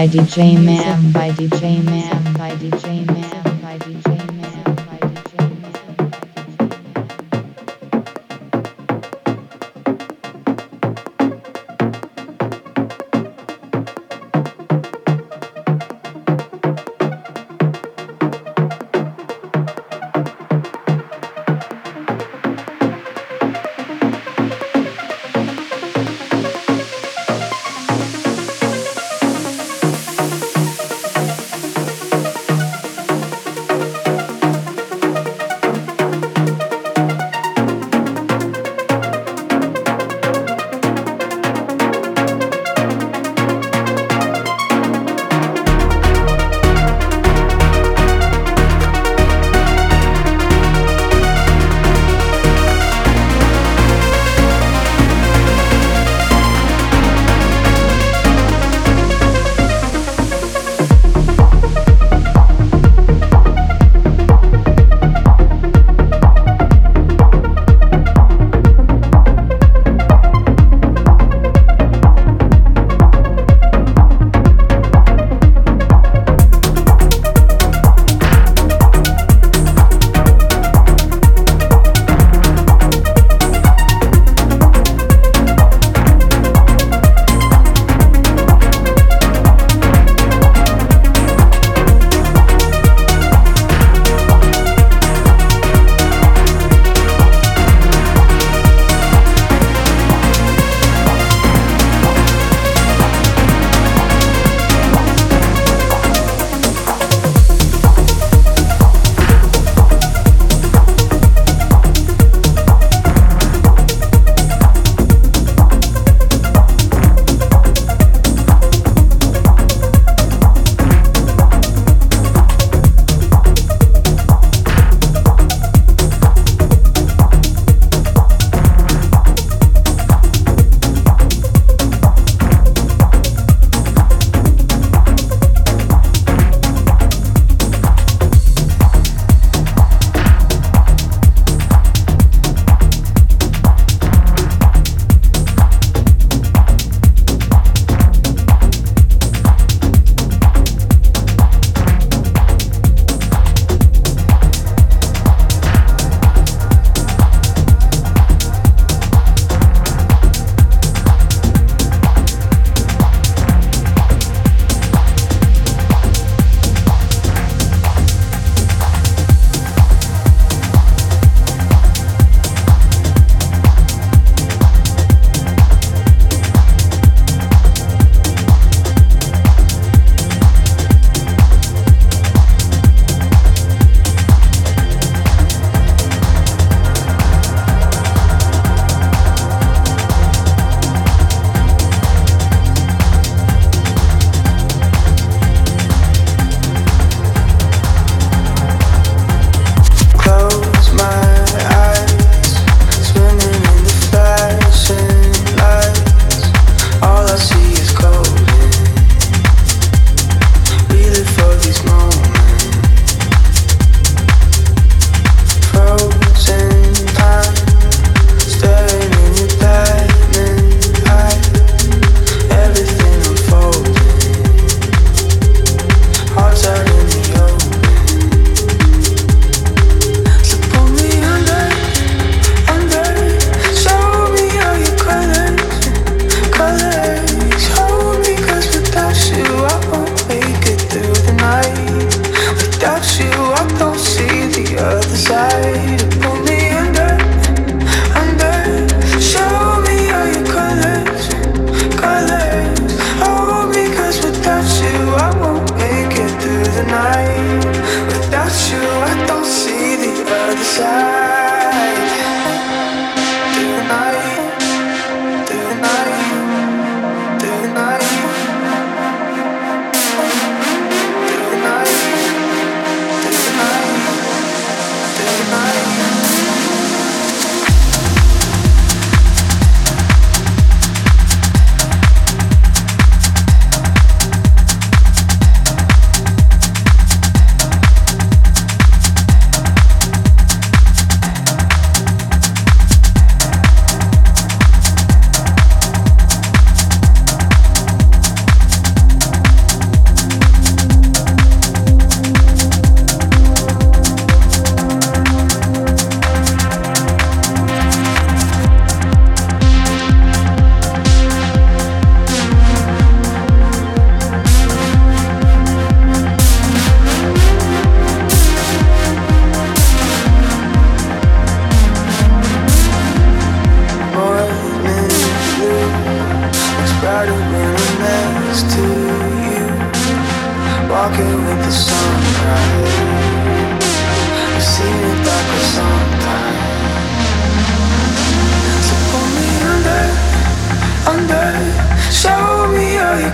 by DJ Man by DJ Man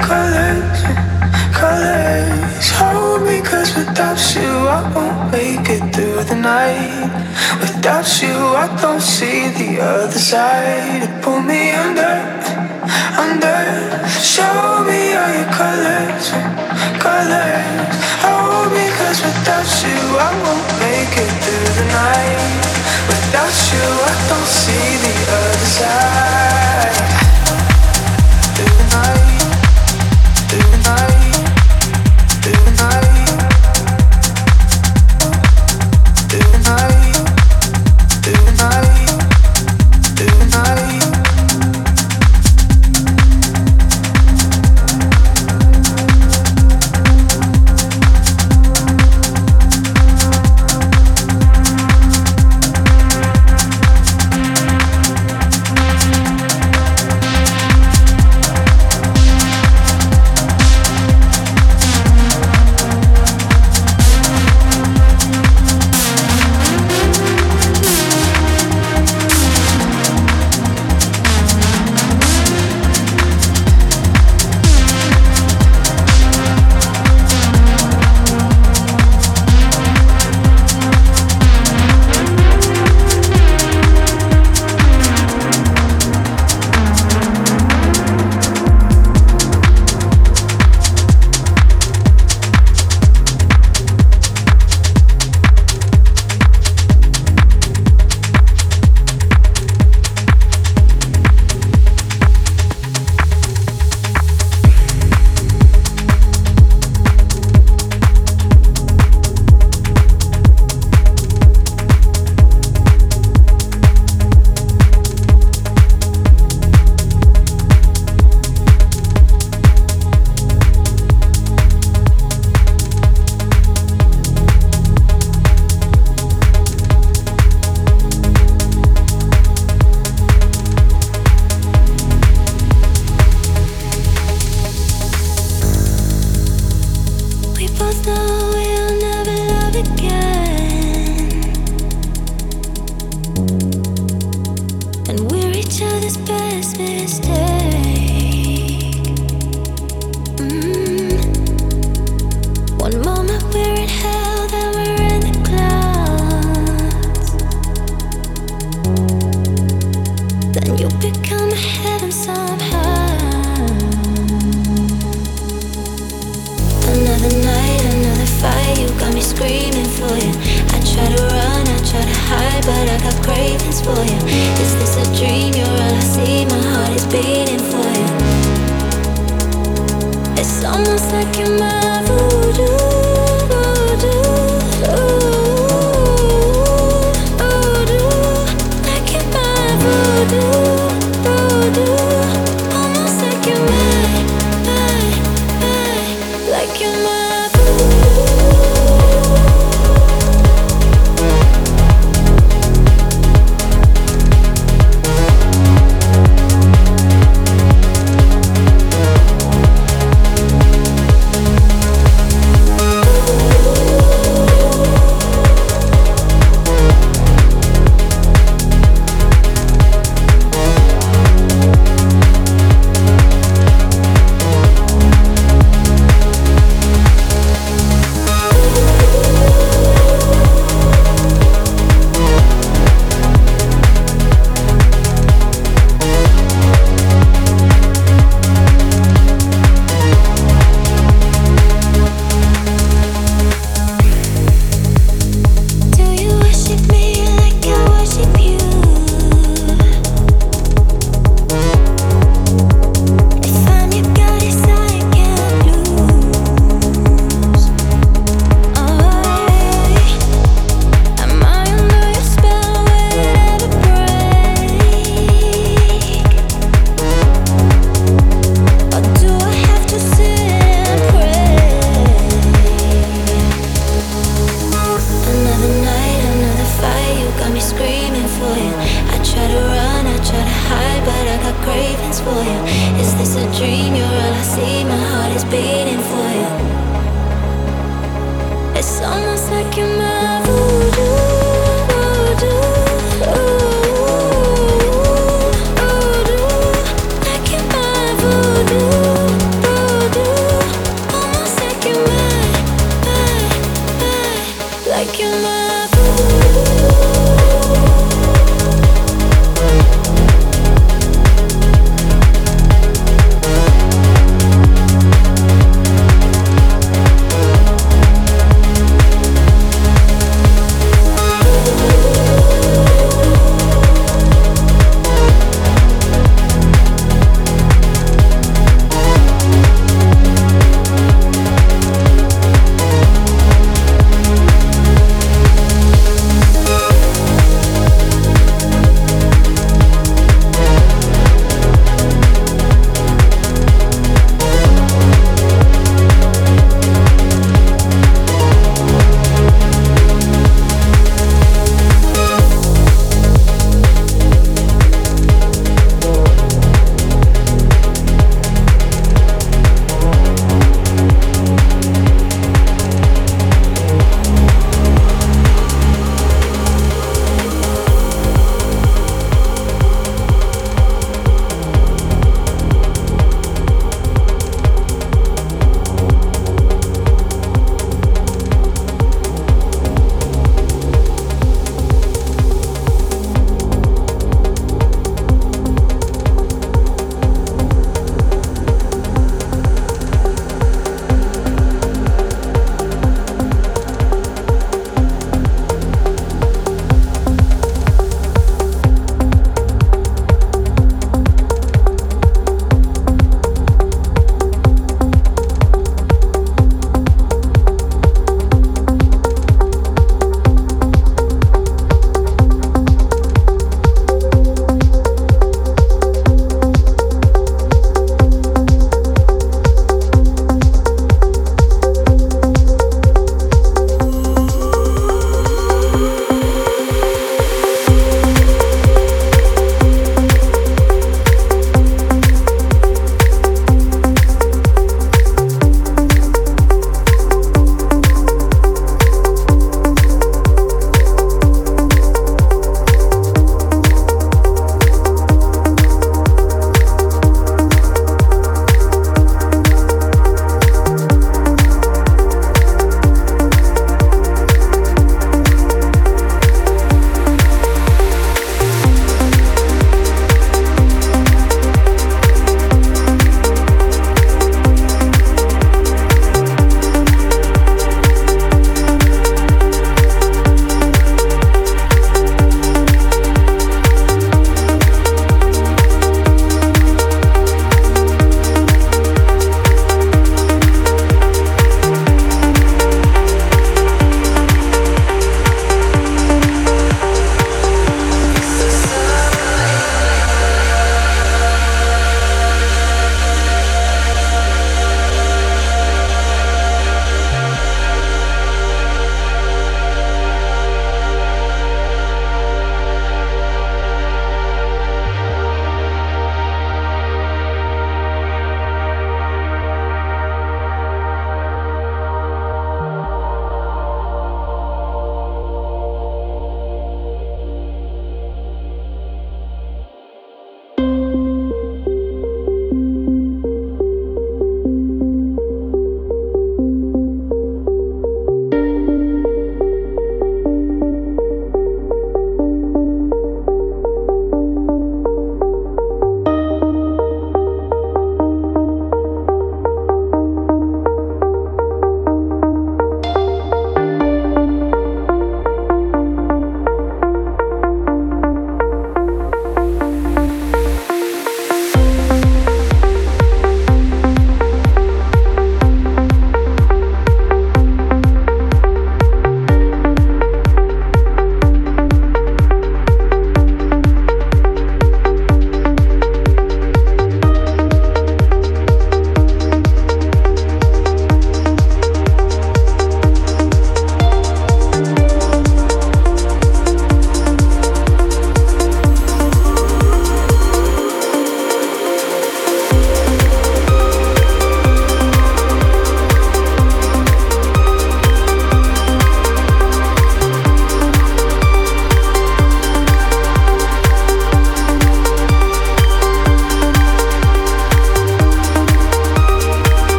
colors, colors Hold me without you I won't make it through the night. Without you I don't see the other side. Pull me under, under. Show me all your colors, colors. Hold me without you I won't make it through the night. Without you I don't see the other side.